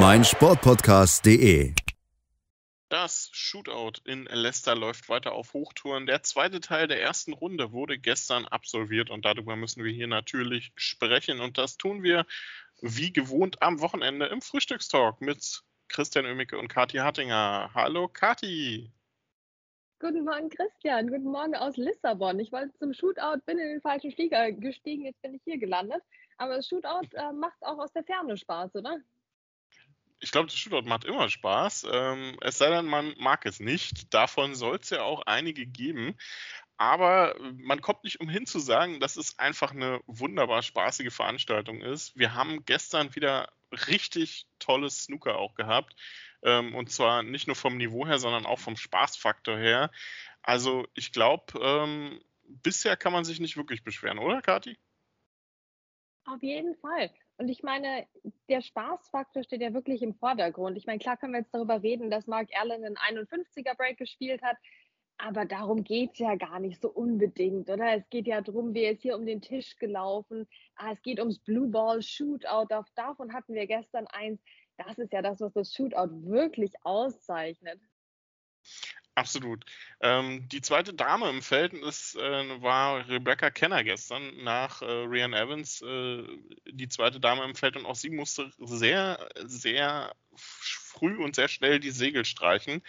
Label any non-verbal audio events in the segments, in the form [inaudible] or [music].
meinsportpodcast.de. Das Shootout in Leicester läuft weiter auf Hochtouren. Der zweite Teil der ersten Runde wurde gestern absolviert und darüber müssen wir hier natürlich sprechen. Und das tun wir wie gewohnt am Wochenende im Frühstückstalk mit Christian Oemicke und Kathi Hattinger. Hallo Kathi. Guten Morgen, Christian. Guten Morgen aus Lissabon. Ich wollte zum Shootout, bin in den falschen Flieger gestiegen, jetzt bin ich hier gelandet. Aber das Shootout äh, macht auch aus der Ferne Spaß, oder? Ich glaube, das Shootout macht immer Spaß. Ähm, es sei denn, man mag es nicht. Davon soll es ja auch einige geben. Aber man kommt nicht umhin zu sagen, dass es einfach eine wunderbar spaßige Veranstaltung ist. Wir haben gestern wieder richtig tolles Snooker auch gehabt. Ähm, und zwar nicht nur vom Niveau her, sondern auch vom Spaßfaktor her. Also ich glaube, ähm, bisher kann man sich nicht wirklich beschweren, oder Kati? Auf jeden Fall. Und ich meine, der Spaßfaktor steht ja wirklich im Vordergrund. Ich meine, klar können wir jetzt darüber reden, dass Mark Allen einen 51er Break gespielt hat, aber darum geht es ja gar nicht so unbedingt, oder? Es geht ja darum, wer ist hier um den Tisch gelaufen. Ah, es geht ums Blue Ball Shootout. Davon hatten wir gestern eins. Das ist ja das, was das Shootout wirklich auszeichnet. Absolut. Ähm, die zweite Dame im Feld ist, äh, war Rebecca Kenner gestern nach äh, Rian Evans, äh, die zweite Dame im Feld und auch sie musste sehr, sehr früh und sehr schnell die Segel streichen.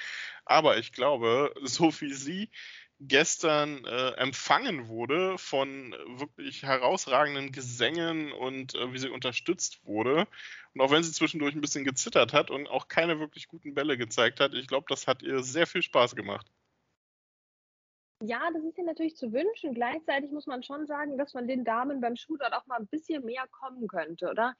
Aber ich glaube, so wie sie gestern äh, empfangen wurde von wirklich herausragenden Gesängen und äh, wie sie unterstützt wurde. Und auch wenn sie zwischendurch ein bisschen gezittert hat und auch keine wirklich guten Bälle gezeigt hat, ich glaube, das hat ihr sehr viel Spaß gemacht. Ja, das ist ja natürlich zu wünschen. Gleichzeitig muss man schon sagen, dass von den Damen beim Shootout auch mal ein bisschen mehr kommen könnte, oder?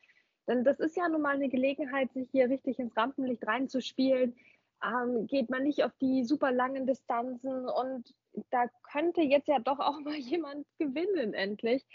Denn das ist ja nun mal eine Gelegenheit, sich hier richtig ins Rampenlicht reinzuspielen. Ähm, geht man nicht auf die super langen Distanzen und da könnte jetzt ja doch auch [laughs] mal jemand gewinnen, endlich.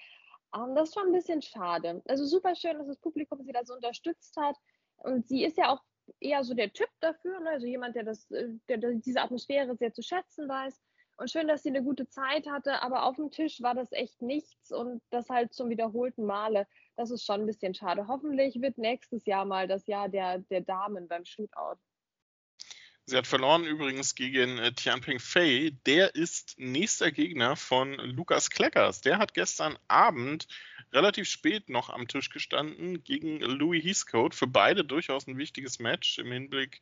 Ähm, das ist schon ein bisschen schade. Also super schön, dass das Publikum sie da so unterstützt hat. Und sie ist ja auch eher so der Typ dafür, ne? also jemand, der, das, äh, der, der diese Atmosphäre sehr zu schätzen weiß. Und schön, dass sie eine gute Zeit hatte, aber auf dem Tisch war das echt nichts und das halt zum wiederholten Male. Das ist schon ein bisschen schade. Hoffentlich wird nächstes Jahr mal das Jahr der, der Damen beim Shootout. Sie hat verloren übrigens gegen äh, Tianping Fei. Der ist nächster Gegner von Lukas Kleckers. Der hat gestern Abend relativ spät noch am Tisch gestanden gegen Louis Heathcote. Für beide durchaus ein wichtiges Match im Hinblick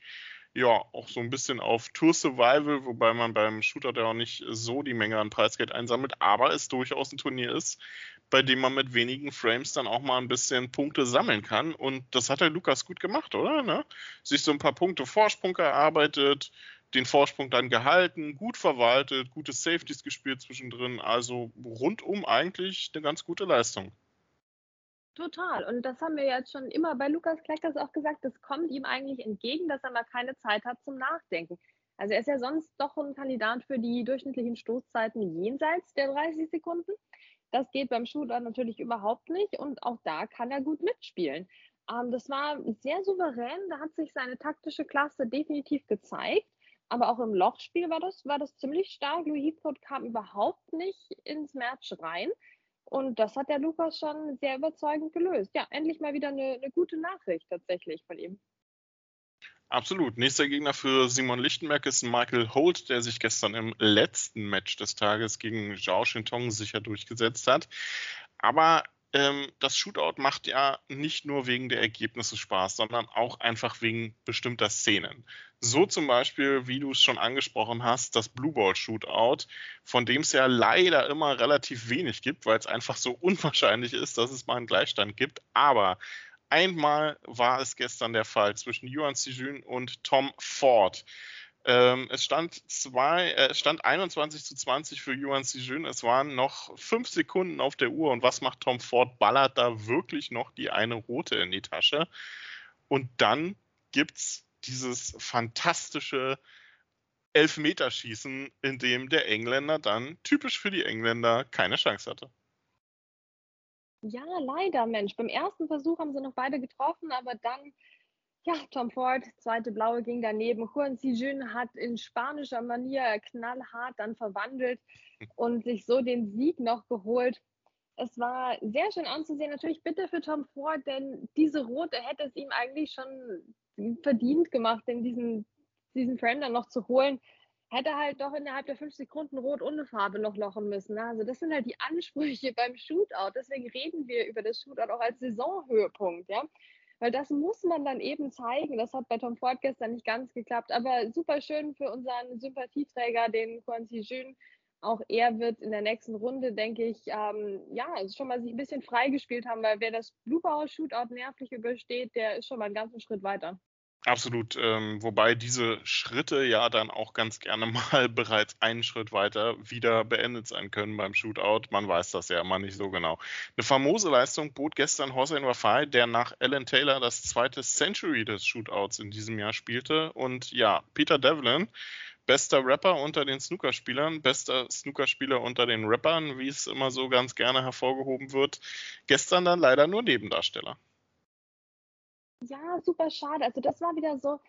ja, auch so ein bisschen auf Tour Survival, wobei man beim Shooter ja auch nicht so die Menge an Preisgeld einsammelt, aber es durchaus ein Turnier ist, bei dem man mit wenigen Frames dann auch mal ein bisschen Punkte sammeln kann. Und das hat der Lukas gut gemacht, oder? Ne? Sich so ein paar Punkte Vorsprung erarbeitet, den Vorsprung dann gehalten, gut verwaltet, gute Safeties gespielt zwischendrin. Also rundum eigentlich eine ganz gute Leistung. Total. Und das haben wir jetzt schon immer bei Lukas Kleckers auch gesagt, das kommt ihm eigentlich entgegen, dass er mal keine Zeit hat zum Nachdenken. Also er ist ja sonst doch ein Kandidat für die durchschnittlichen Stoßzeiten jenseits der 30 Sekunden. Das geht beim Shooter natürlich überhaupt nicht und auch da kann er gut mitspielen. Ähm, das war sehr souverän, da hat sich seine taktische Klasse definitiv gezeigt. Aber auch im Lochspiel war das, war das ziemlich stark. Louis Heathcote kam überhaupt nicht ins Match rein. Und das hat der Lukas schon sehr überzeugend gelöst. Ja, endlich mal wieder eine, eine gute Nachricht tatsächlich von ihm. Absolut. Nächster Gegner für Simon Lichtenberg ist Michael Holt, der sich gestern im letzten Match des Tages gegen Zhao Shintong sicher durchgesetzt hat. Aber ähm, das Shootout macht ja nicht nur wegen der Ergebnisse Spaß, sondern auch einfach wegen bestimmter Szenen. So zum Beispiel, wie du es schon angesprochen hast, das Blue Ball Shootout, von dem es ja leider immer relativ wenig gibt, weil es einfach so [laughs] unwahrscheinlich ist, dass es mal einen Gleichstand gibt. Aber einmal war es gestern der Fall zwischen Yuan Sijun und Tom Ford. Ähm, es stand, zwei, äh, stand 21 zu 20 für Yuan Sijun. Es waren noch fünf Sekunden auf der Uhr. Und was macht Tom Ford? Ballert da wirklich noch die eine rote in die Tasche. Und dann gibt es dieses fantastische Elfmeterschießen, in dem der Engländer dann typisch für die Engländer keine Chance hatte. Ja, leider, Mensch. Beim ersten Versuch haben sie noch beide getroffen, aber dann, ja, Tom Ford, zweite Blaue ging daneben. Juan Sijun hat in spanischer Manier knallhart dann verwandelt [laughs] und sich so den Sieg noch geholt. Es war sehr schön anzusehen. Natürlich bitte für Tom Ford, denn diese Rote hätte es ihm eigentlich schon verdient gemacht, in diesen, diesen Frame dann noch zu holen hätte halt doch innerhalb der fünf Sekunden rot ohne Farbe noch lochen müssen. Ne? Also das sind halt die Ansprüche [laughs] beim Shootout. Deswegen reden wir über das Shootout auch als Saisonhöhepunkt, ja. Weil das muss man dann eben zeigen. Das hat bei Tom Ford gestern nicht ganz geklappt. Aber super schön für unseren Sympathieträger, den Quanzi Jun. Auch er wird in der nächsten Runde, denke ich, ähm, ja, schon mal sich ein bisschen freigespielt haben, weil wer das Blue Power Shootout nervlich übersteht, der ist schon mal einen ganzen Schritt weiter. Absolut, ähm, wobei diese Schritte ja dann auch ganz gerne [laughs] mal bereits einen Schritt weiter wieder beendet sein können beim Shootout. Man weiß das ja immer nicht so genau. Eine famose Leistung bot gestern Hossein Wafai, der nach Alan Taylor das zweite Century des Shootouts in diesem Jahr spielte. Und ja, Peter Devlin, bester Rapper unter den Snookerspielern, bester Snookerspieler unter den Rappern, wie es immer so ganz gerne hervorgehoben wird. Gestern dann leider nur Nebendarsteller. Ja, super schade. Also das war wieder so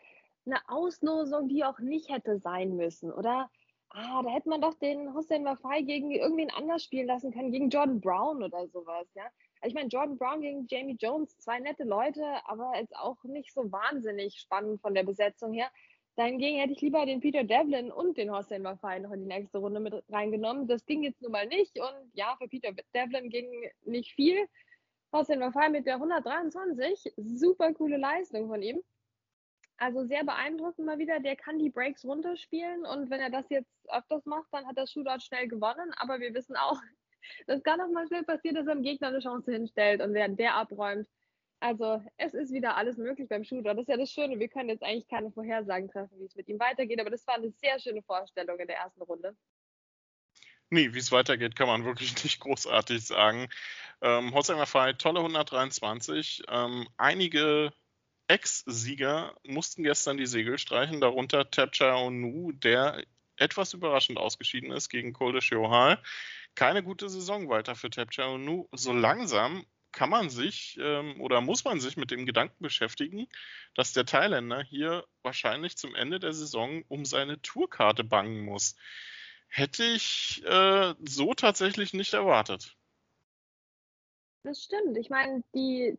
eine Auslosung, die auch nicht hätte sein müssen, oder? Ah, da hätte man doch den Hussein Wafai gegen irgendwen anders spielen lassen können, gegen Jordan Brown oder sowas, ja. Also ich meine, Jordan Brown gegen Jamie Jones, zwei nette Leute, aber jetzt auch nicht so wahnsinnig spannend von der Besetzung her. Dahingegen hätte ich lieber den Peter Devlin und den Hossein Wafai noch in die nächste Runde mit reingenommen. Das ging jetzt nun mal nicht und ja, für Peter Devlin ging nicht viel. Hossein Wafai mit der 123, super coole Leistung von ihm. Also sehr beeindruckend mal wieder. Der kann die Breaks runterspielen und wenn er das jetzt öfters macht, dann hat das Shootout schnell gewonnen. Aber wir wissen auch, [laughs] das kann auch mal schnell passieren, dass er dem Gegner eine Chance hinstellt und während der abräumt. Also es ist wieder alles möglich beim Shootout. Das ist ja das Schöne. Wir können jetzt eigentlich keine Vorhersagen treffen, wie es mit ihm weitergeht. Aber das war eine sehr schöne Vorstellung in der ersten Runde. Nee, wie es weitergeht, kann man [laughs] wirklich nicht großartig sagen. Ähm, Holzheimer Fall, tolle 123. Ähm, einige Ex-Sieger mussten gestern die Segel streichen, darunter Tapcha Onu, der etwas überraschend ausgeschieden ist gegen Kolde Shohal. Keine gute Saison weiter für Tapcha Onu. So langsam kann man sich ähm, oder muss man sich mit dem Gedanken beschäftigen, dass der Thailänder hier wahrscheinlich zum Ende der Saison um seine Tourkarte bangen muss. Hätte ich äh, so tatsächlich nicht erwartet. Das stimmt. Ich meine, die,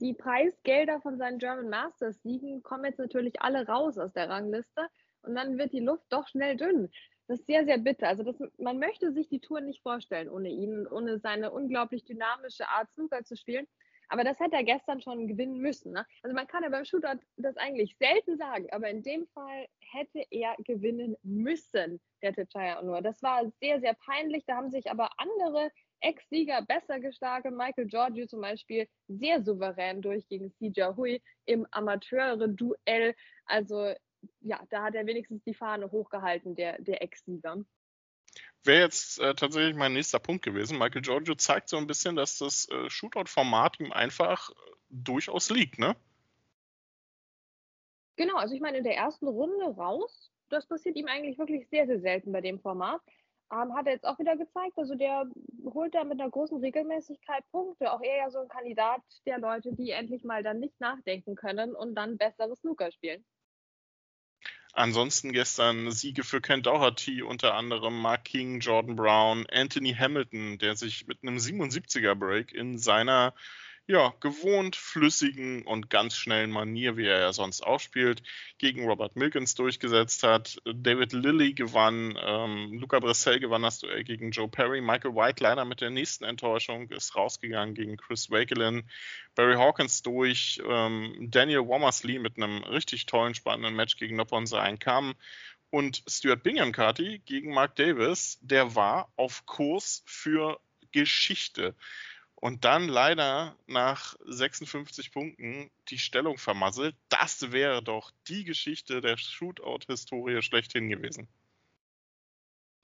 die Preisgelder von seinen German Masters Siegen kommen jetzt natürlich alle raus aus der Rangliste und dann wird die Luft doch schnell dünn. Das ist sehr, sehr bitter. Also das, man möchte sich die Tour nicht vorstellen ohne ihn, ohne seine unglaublich dynamische Art Snooker zu spielen. Aber das hätte er gestern schon gewinnen müssen. Ne? Also man kann ja beim Shootout das eigentlich selten sagen, aber in dem Fall hätte er gewinnen müssen, der Techaya nur. Das war sehr, sehr peinlich. Da haben sich aber andere Ex-Sieger besser geschlagen. Michael Giorgio zum Beispiel sehr souverän durch gegen Sija Hui im Amateure-Duell. Also ja, da hat er wenigstens die Fahne hochgehalten, der, der Ex-Sieger wäre jetzt äh, tatsächlich mein nächster Punkt gewesen. Michael Giorgio zeigt so ein bisschen, dass das äh, Shootout-Format ihm einfach äh, durchaus liegt, ne? Genau, also ich meine, in der ersten Runde raus, das passiert ihm eigentlich wirklich sehr, sehr selten bei dem Format. Ähm, hat er jetzt auch wieder gezeigt, also der holt da mit einer großen Regelmäßigkeit Punkte. Auch er ja so ein Kandidat der Leute, die endlich mal dann nicht nachdenken können und dann besseres Snooker spielen. Ansonsten gestern Siege für Ken Doherty, unter anderem Mark King, Jordan Brown, Anthony Hamilton, der sich mit einem 77er Break in seiner ja, gewohnt flüssigen und ganz schnellen Manier, wie er ja sonst auch spielt, gegen Robert Milkins durchgesetzt hat. David Lilly gewann, ähm, Luca Bressel gewann das Duell gegen Joe Perry. Michael White leider mit der nächsten Enttäuschung ist rausgegangen gegen Chris Wakelin. Barry Hawkins durch, ähm, Daniel Womersley mit einem richtig tollen, spannenden Match gegen Noppon Sein kam. Und Stuart Bingham Carty gegen Mark Davis, der war auf Kurs für Geschichte und dann leider nach 56 Punkten die Stellung vermasselt. Das wäre doch die Geschichte der Shootout-Historie schlechthin gewesen.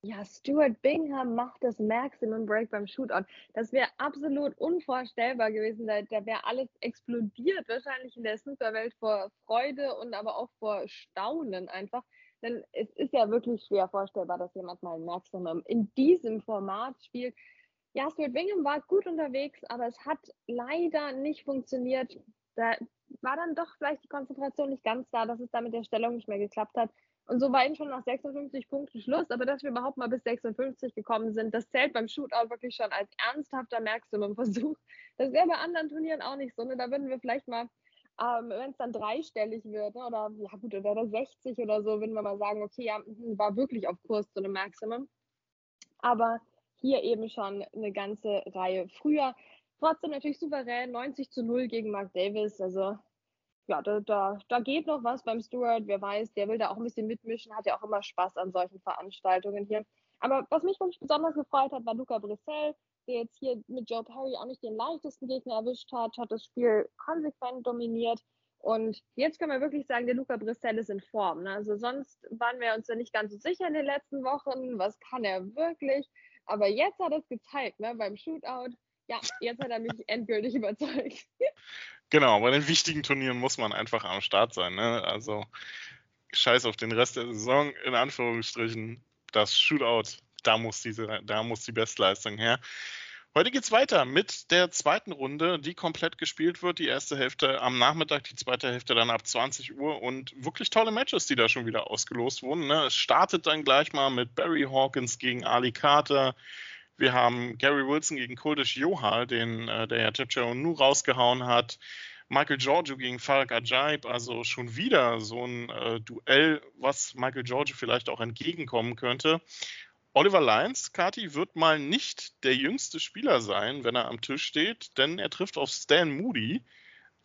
Ja, Stuart Bingham macht das Maximum Break beim Shootout. Das wäre absolut unvorstellbar gewesen. Da, da wäre alles explodiert, wahrscheinlich in der Snookerwelt vor Freude und aber auch vor Staunen einfach. Denn es ist ja wirklich schwer vorstellbar, dass jemand mal ein Maximum in diesem Format spielt. Ja, Stuart Bingham war gut unterwegs, aber es hat leider nicht funktioniert. Da war dann doch vielleicht die Konzentration nicht ganz da, dass es da mit der Stellung nicht mehr geklappt hat. Und so war eben schon nach 56 Punkten Schluss. Aber dass wir überhaupt mal bis 56 gekommen sind, das zählt beim Shootout wirklich schon als ernsthafter Maximum-Versuch. Das wäre bei anderen Turnieren auch nicht so. Ne? Da würden wir vielleicht mal, ähm, wenn es dann dreistellig wird, ne? oder ja gut, oder 60 oder so, würden wir mal sagen, okay, ja, war wirklich auf Kurs zu einem Maximum. Aber hier eben schon eine ganze Reihe früher. Trotzdem natürlich souverän, 90 zu 0 gegen Mark Davis. Also ja, da, da, da geht noch was beim Stuart. Wer weiß, der will da auch ein bisschen mitmischen, hat ja auch immer Spaß an solchen Veranstaltungen hier. Aber was mich wirklich besonders gefreut hat, war Luca Brissell, der jetzt hier mit Joe Perry auch nicht den leichtesten Gegner erwischt hat, hat das Spiel konsequent dominiert. Und jetzt können wir wirklich sagen, der Luca Brissell ist in Form. Ne? Also sonst waren wir uns ja nicht ganz so sicher in den letzten Wochen, was kann er wirklich. Aber jetzt hat er es gezeigt, ne? beim Shootout. Ja, jetzt hat er mich [laughs] endgültig überzeugt. Genau, bei den wichtigen Turnieren muss man einfach am Start sein. Ne? Also scheiß auf den Rest der Saison, in Anführungsstrichen. Das Shootout, da muss, diese, da muss die Bestleistung her. Heute geht es weiter mit der zweiten Runde, die komplett gespielt wird. Die erste Hälfte am Nachmittag, die zweite Hälfte dann ab 20 Uhr und wirklich tolle Matches, die da schon wieder ausgelost wurden. Ne? Es startet dann gleich mal mit Barry Hawkins gegen Ali Carter. Wir haben Gary Wilson gegen Kuldish Johal, den äh, der ja Tipcho Nu rausgehauen hat. Michael Giorgio gegen Farag Ajaib, also schon wieder so ein äh, Duell, was Michael Giorgio vielleicht auch entgegenkommen könnte. Oliver Lyons, Kati, wird mal nicht der jüngste Spieler sein, wenn er am Tisch steht, denn er trifft auf Stan Moody.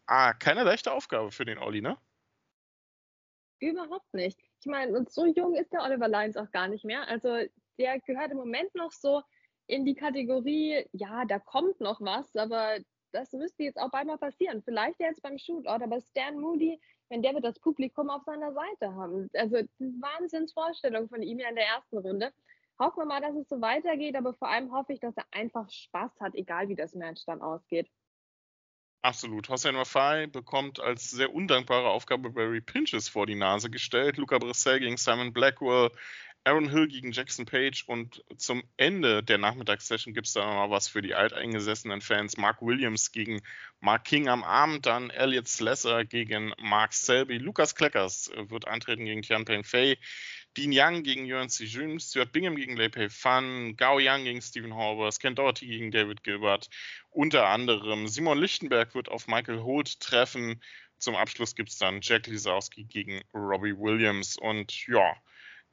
Ah, keine leichte Aufgabe für den Olli, ne? Überhaupt nicht. Ich meine, und so jung ist der Oliver Lyons auch gar nicht mehr. Also der gehört im Moment noch so in die Kategorie, ja, da kommt noch was, aber das müsste jetzt auch mal passieren. Vielleicht jetzt beim Shootout, aber Stan Moody, wenn der wird das Publikum auf seiner Seite haben. Also Wahnsinnsvorstellung von ihm ja in der ersten Runde. Hoffen wir mal, dass es so weitergeht, aber vor allem hoffe ich, dass er einfach Spaß hat, egal wie das Match dann ausgeht. Absolut. Hossein Wafai bekommt als sehr undankbare Aufgabe Barry Pinches vor die Nase gestellt. Luca Brissell gegen Simon Blackwell, Aaron Hill gegen Jackson Page und zum Ende der Nachmittagssession gibt es dann noch was für die alteingesessenen Fans. Mark Williams gegen Mark King am Abend, dann Elliot Slesser gegen Mark Selby. Lukas Kleckers wird antreten gegen Tian Peng Fei. Dean Young gegen Yuan Jun, Stuart Bingham gegen Lei Pei Fan, Gao Yang gegen Stephen Horbers, Ken Doherty gegen David Gilbert. Unter anderem Simon Lichtenberg wird auf Michael Holt treffen. Zum Abschluss gibt es dann Jack Lisowski gegen Robbie Williams. Und ja,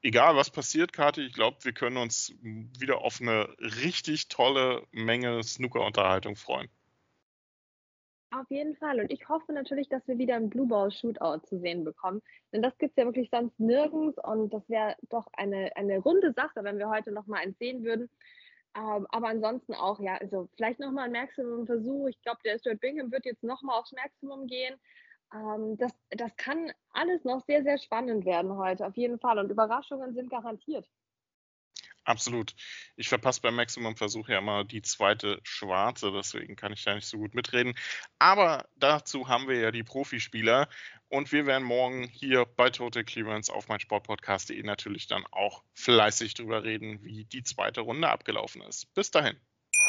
egal was passiert, Kati, ich glaube, wir können uns wieder auf eine richtig tolle Menge Snooker-Unterhaltung freuen. Auf jeden Fall. Und ich hoffe natürlich, dass wir wieder ein Blue Ball Shootout zu sehen bekommen. Denn das gibt es ja wirklich sonst nirgends. Und das wäre doch eine, eine runde Sache, wenn wir heute nochmal eins sehen würden. Ähm, aber ansonsten auch, ja, also vielleicht nochmal ein Maximum-Versuch. Ich glaube, der Stuart Bingham wird jetzt nochmal aufs Maximum gehen ähm, das, das kann alles noch sehr, sehr spannend werden heute, auf jeden Fall. Und Überraschungen sind garantiert. Absolut. Ich verpasse beim Maximum-Versuch ja immer die zweite schwarze, deswegen kann ich da nicht so gut mitreden. Aber dazu haben wir ja die Profispieler und wir werden morgen hier bei Total Clearance auf mein Sportpodcast.de natürlich dann auch fleißig drüber reden, wie die zweite Runde abgelaufen ist. Bis dahin.